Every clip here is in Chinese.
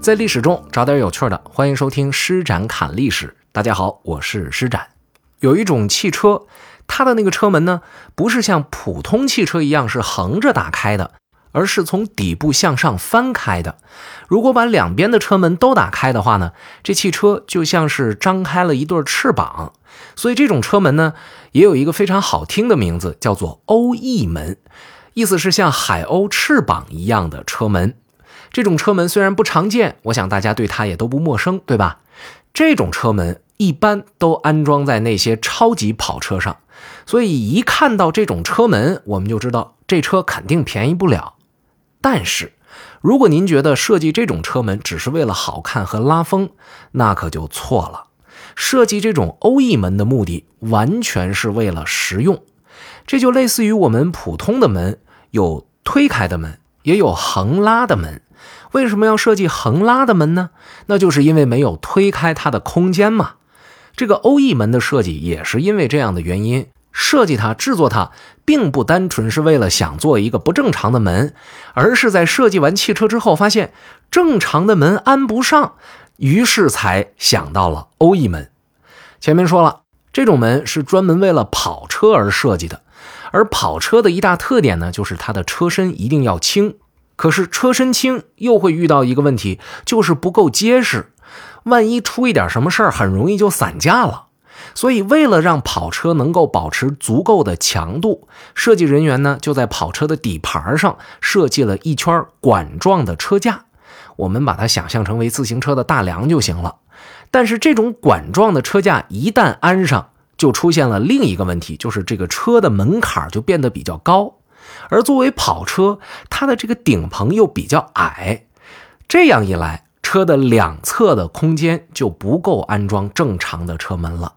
在历史中找点有趣的，欢迎收听施展侃历史。大家好，我是施展。有一种汽车，它的那个车门呢，不是像普通汽车一样是横着打开的，而是从底部向上翻开的。如果把两边的车门都打开的话呢，这汽车就像是张开了一对翅膀。所以这种车门呢，也有一个非常好听的名字，叫做鸥翼门，意思是像海鸥翅膀一样的车门。这种车门虽然不常见，我想大家对它也都不陌生，对吧？这种车门一般都安装在那些超级跑车上，所以一看到这种车门，我们就知道这车肯定便宜不了。但是，如果您觉得设计这种车门只是为了好看和拉风，那可就错了。设计这种鸥翼门的目的完全是为了实用，这就类似于我们普通的门有推开的门，也有横拉的门。为什么要设计横拉的门呢？那就是因为没有推开它的空间嘛。这个鸥翼门的设计也是因为这样的原因，设计它、制作它，并不单纯是为了想做一个不正常的门，而是在设计完汽车之后，发现正常的门安不上，于是才想到了鸥翼门。前面说了，这种门是专门为了跑车而设计的，而跑车的一大特点呢，就是它的车身一定要轻。可是车身轻又会遇到一个问题，就是不够结实，万一出一点什么事儿，很容易就散架了。所以，为了让跑车能够保持足够的强度，设计人员呢就在跑车的底盘上设计了一圈管状的车架，我们把它想象成为自行车的大梁就行了。但是，这种管状的车架一旦安上，就出现了另一个问题，就是这个车的门槛就变得比较高。而作为跑车，它的这个顶棚又比较矮，这样一来，车的两侧的空间就不够安装正常的车门了。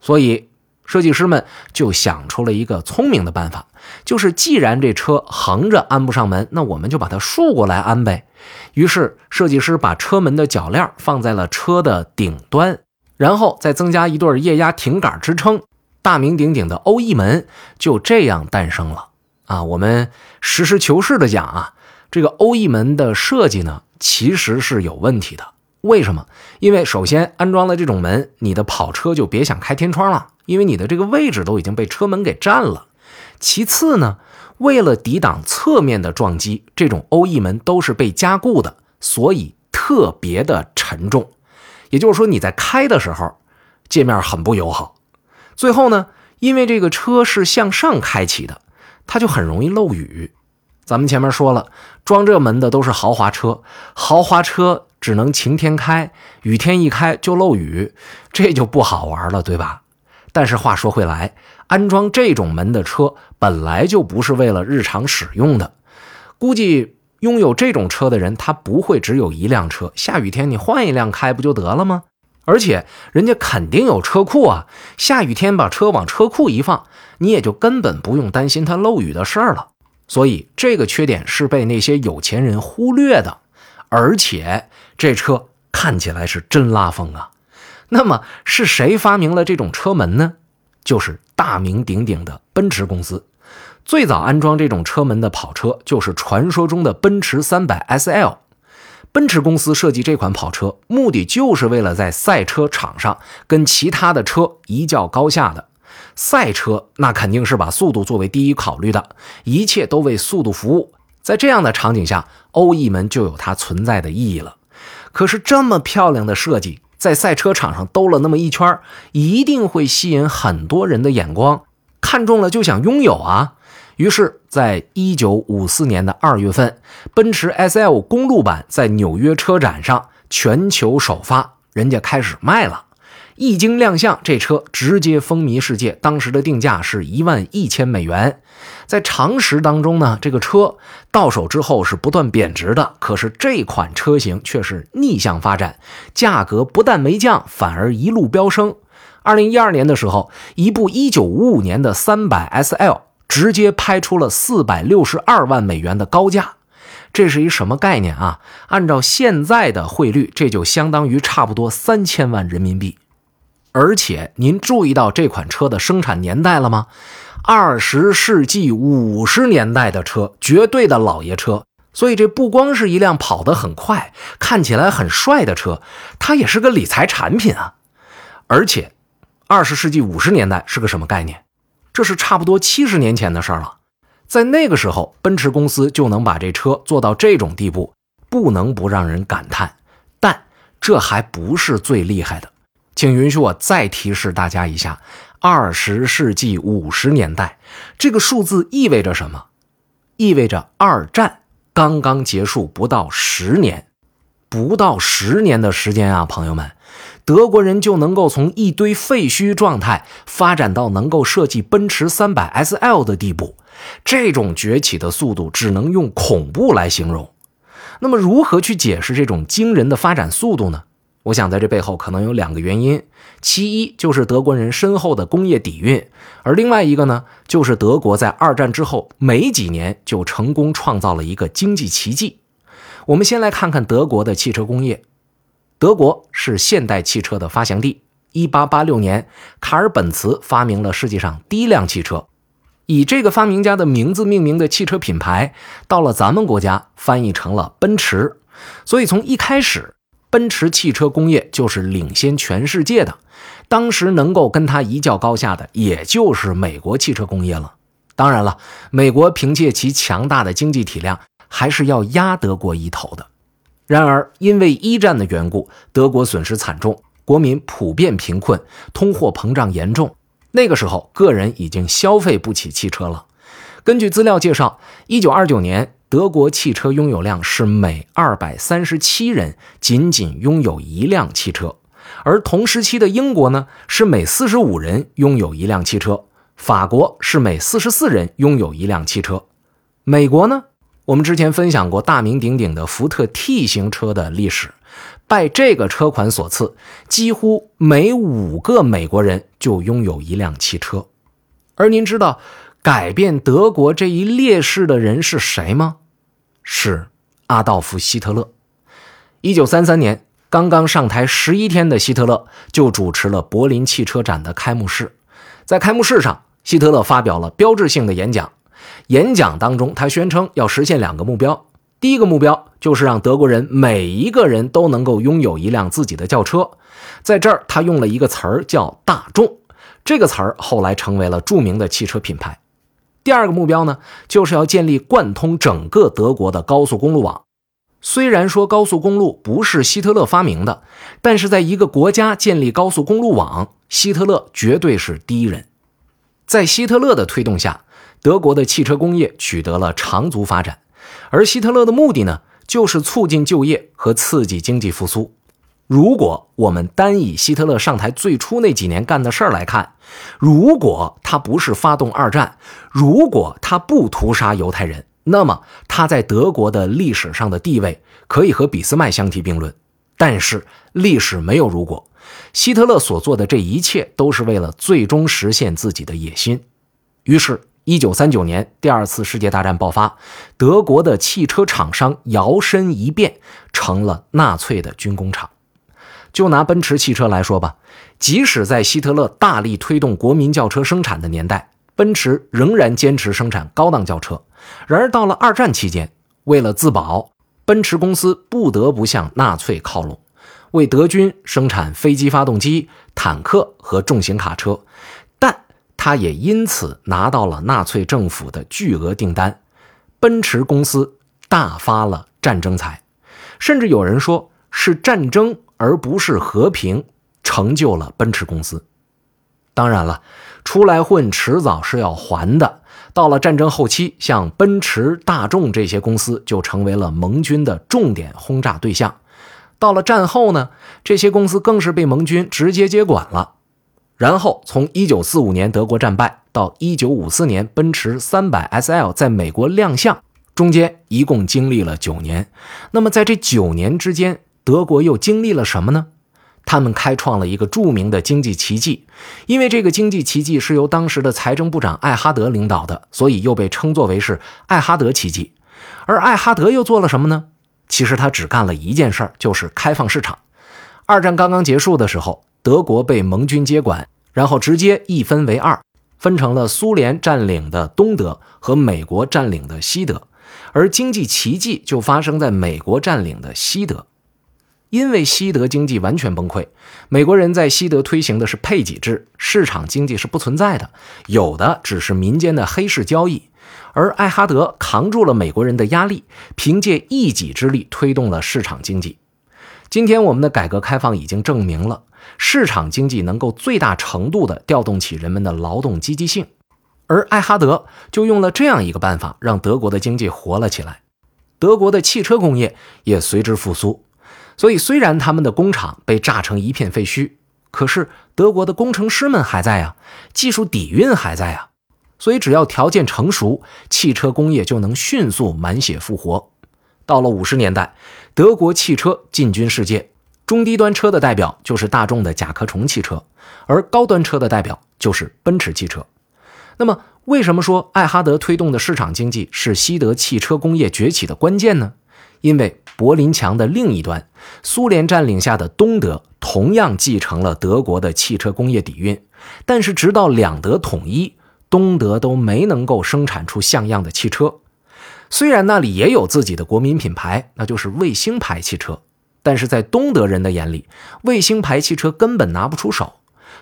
所以，设计师们就想出了一个聪明的办法，就是既然这车横着安不上门，那我们就把它竖过来安呗。于是，设计师把车门的铰链放在了车的顶端，然后再增加一对液压挺杆支撑，大名鼎鼎的鸥翼门就这样诞生了。啊，我们实事求是的讲啊，这个鸥翼门的设计呢，其实是有问题的。为什么？因为首先安装了这种门，你的跑车就别想开天窗了，因为你的这个位置都已经被车门给占了。其次呢，为了抵挡侧面的撞击，这种鸥翼门都是被加固的，所以特别的沉重。也就是说，你在开的时候，界面很不友好。最后呢，因为这个车是向上开启的。它就很容易漏雨。咱们前面说了，装这门的都是豪华车，豪华车只能晴天开，雨天一开就漏雨，这就不好玩了，对吧？但是话说回来，安装这种门的车本来就不是为了日常使用的，估计拥有这种车的人，他不会只有一辆车，下雨天你换一辆开不就得了吗？而且人家肯定有车库啊，下雨天把车往车库一放，你也就根本不用担心它漏雨的事儿了。所以这个缺点是被那些有钱人忽略的。而且这车看起来是真拉风啊。那么是谁发明了这种车门呢？就是大名鼎鼎的奔驰公司。最早安装这种车门的跑车就是传说中的奔驰 300SL。奔驰公司设计这款跑车，目的就是为了在赛车场上跟其他的车一较高下的。赛车那肯定是把速度作为第一考虑的，一切都为速度服务。在这样的场景下，鸥翼门就有它存在的意义了。可是这么漂亮的设计，在赛车场上兜了那么一圈，一定会吸引很多人的眼光，看中了就想拥有啊。于是，在一九五四年的二月份，奔驰 S L 公路版在纽约车展上全球首发，人家开始卖了。一经亮相，这车直接风靡世界。当时的定价是一万一千美元。在常识当中呢，这个车到手之后是不断贬值的。可是这款车型却是逆向发展，价格不但没降，反而一路飙升。二零一二年的时候，一部一九五五年的三百 S L。直接拍出了四百六十二万美元的高价，这是一什么概念啊？按照现在的汇率，这就相当于差不多三千万人民币。而且您注意到这款车的生产年代了吗？二十世纪五十年代的车，绝对的老爷车。所以这不光是一辆跑得很快、看起来很帅的车，它也是个理财产品啊。而且，二十世纪五十年代是个什么概念？这是差不多七十年前的事儿了。在那个时候，奔驰公司就能把这车做到这种地步，不能不让人感叹。但这还不是最厉害的，请允许我再提示大家一下：二十世纪五十年代这个数字意味着什么？意味着二战刚刚结束不到十年，不到十年的时间啊，朋友们，德国人就能够从一堆废墟状态发展到能够设计奔驰三百 SL 的地步。这种崛起的速度只能用恐怖来形容。那么，如何去解释这种惊人的发展速度呢？我想，在这背后可能有两个原因：其一就是德国人深厚的工业底蕴，而另外一个呢，就是德国在二战之后没几年就成功创造了一个经济奇迹。我们先来看看德国的汽车工业。德国是现代汽车的发祥地。1886年，卡尔本茨发明了世界上第一辆汽车。以这个发明家的名字命名的汽车品牌，到了咱们国家翻译成了奔驰。所以从一开始，奔驰汽车工业就是领先全世界的。当时能够跟它一较高下的，也就是美国汽车工业了。当然了，美国凭借其强大的经济体量，还是要压德国一头的。然而，因为一战的缘故，德国损失惨重，国民普遍贫困，通货膨胀严重。那个时候，个人已经消费不起汽车了。根据资料介绍，一九二九年，德国汽车拥有量是每二百三十七人仅仅拥有一辆汽车，而同时期的英国呢，是每四十五人拥有一辆汽车；法国是每四十四人拥有一辆汽车；美国呢，我们之前分享过大名鼎鼎的福特 T 型车的历史。拜这个车款所赐，几乎每五个美国人就拥有一辆汽车。而您知道改变德国这一劣势的人是谁吗？是阿道夫·希特勒。一九三三年，刚刚上台十一天的希特勒就主持了柏林汽车展的开幕式。在开幕式上，希特勒发表了标志性的演讲。演讲当中，他宣称要实现两个目标。第一个目标就是让德国人每一个人都能够拥有一辆自己的轿车，在这儿他用了一个词儿叫“大众”，这个词儿后来成为了著名的汽车品牌。第二个目标呢，就是要建立贯通整个德国的高速公路网。虽然说高速公路不是希特勒发明的，但是在一个国家建立高速公路网，希特勒绝对是第一人。在希特勒的推动下，德国的汽车工业取得了长足发展。而希特勒的目的呢，就是促进就业和刺激经济复苏。如果我们单以希特勒上台最初那几年干的事儿来看，如果他不是发动二战，如果他不屠杀犹太人，那么他在德国的历史上的地位可以和俾斯麦相提并论。但是历史没有如果，希特勒所做的这一切都是为了最终实现自己的野心。于是。一九三九年，第二次世界大战爆发，德国的汽车厂商摇身一变成了纳粹的军工厂。就拿奔驰汽车来说吧，即使在希特勒大力推动国民轿车生产的年代，奔驰仍然坚持生产高档轿车。然而到了二战期间，为了自保，奔驰公司不得不向纳粹靠拢，为德军生产飞机发动机、坦克和重型卡车。他也因此拿到了纳粹政府的巨额订单，奔驰公司大发了战争财，甚至有人说是战争而不是和平成就了奔驰公司。当然了，出来混迟早是要还的。到了战争后期，像奔驰、大众这些公司就成为了盟军的重点轰炸对象。到了战后呢，这些公司更是被盟军直接接管了。然后，从1945年德国战败到1954年奔驰 300SL 在美国亮相，中间一共经历了九年。那么，在这九年之间，德国又经历了什么呢？他们开创了一个著名的经济奇迹，因为这个经济奇迹是由当时的财政部长艾哈德领导的，所以又被称作为是艾哈德奇迹。而艾哈德又做了什么呢？其实他只干了一件事儿，就是开放市场。二战刚刚结束的时候。德国被盟军接管，然后直接一分为二，分成了苏联占领的东德和美国占领的西德。而经济奇迹就发生在美国占领的西德。因为西德经济完全崩溃，美国人在西德推行的是配给制，市场经济是不存在的，有的只是民间的黑市交易。而艾哈德扛住了美国人的压力，凭借一己之力推动了市场经济。今天我们的改革开放已经证明了，市场经济能够最大程度地调动起人们的劳动积极性。而艾哈德就用了这样一个办法，让德国的经济活了起来，德国的汽车工业也随之复苏。所以，虽然他们的工厂被炸成一片废墟，可是德国的工程师们还在啊，技术底蕴还在啊。所以，只要条件成熟，汽车工业就能迅速满血复活。到了五十年代，德国汽车进军世界，中低端车的代表就是大众的甲壳虫汽车，而高端车的代表就是奔驰汽车。那么，为什么说艾哈德推动的市场经济是西德汽车工业崛起的关键呢？因为柏林墙的另一端，苏联占领下的东德同样继承了德国的汽车工业底蕴，但是直到两德统一，东德都没能够生产出像样的汽车。虽然那里也有自己的国民品牌，那就是卫星牌汽车，但是在东德人的眼里，卫星牌汽车根本拿不出手。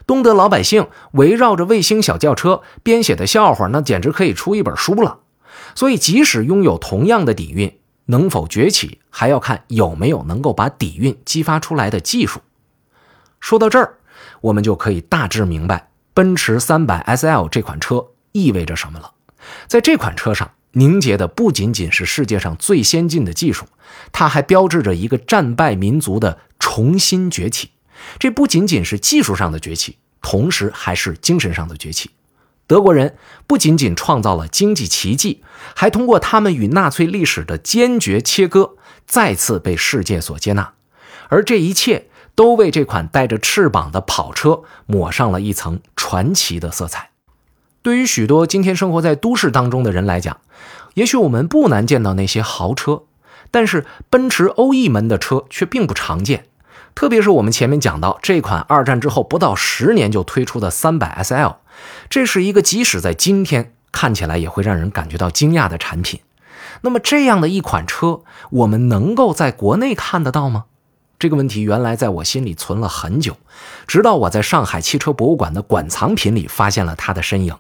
东德老百姓围绕着卫星小轿车编写的笑话，那简直可以出一本书了。所以，即使拥有同样的底蕴，能否崛起，还要看有没有能够把底蕴激发出来的技术。说到这儿，我们就可以大致明白奔驰 300SL 这款车意味着什么了。在这款车上凝结的不仅仅是世界上最先进的技术，它还标志着一个战败民族的重新崛起。这不仅仅是技术上的崛起，同时还是精神上的崛起。德国人不仅仅创造了经济奇迹，还通过他们与纳粹历史的坚决切割，再次被世界所接纳。而这一切都为这款带着翅膀的跑车抹上了一层传奇的色彩。对于许多今天生活在都市当中的人来讲，也许我们不难见到那些豪车，但是奔驰欧 E 门的车却并不常见。特别是我们前面讲到这款二战之后不到十年就推出的 300SL。这是一个即使在今天看起来也会让人感觉到惊讶的产品。那么，这样的一款车，我们能够在国内看得到吗？这个问题原来在我心里存了很久，直到我在上海汽车博物馆的馆藏品里发现了它的身影。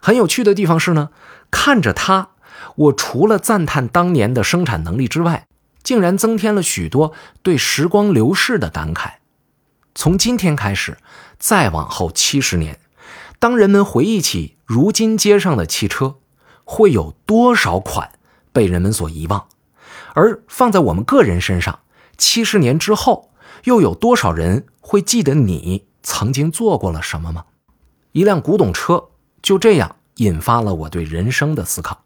很有趣的地方是呢，看着它，我除了赞叹当年的生产能力之外，竟然增添了许多对时光流逝的感慨。从今天开始，再往后七十年。当人们回忆起如今街上的汽车，会有多少款被人们所遗忘？而放在我们个人身上，七十年之后，又有多少人会记得你曾经做过了什么吗？一辆古董车就这样引发了我对人生的思考。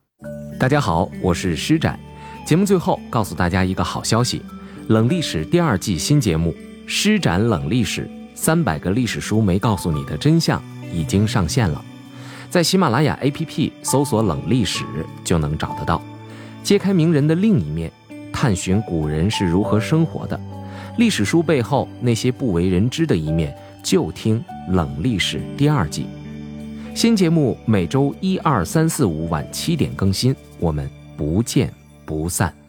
大家好，我是施展。节目最后告诉大家一个好消息：冷历史第二季新节目《施展冷历史》，三百个历史书没告诉你的真相。已经上线了，在喜马拉雅 APP 搜索“冷历史”就能找得到。揭开名人的另一面，探寻古人是如何生活的，历史书背后那些不为人知的一面，就听《冷历史》第二季。新节目每周一、二、三、四、五晚七点更新，我们不见不散。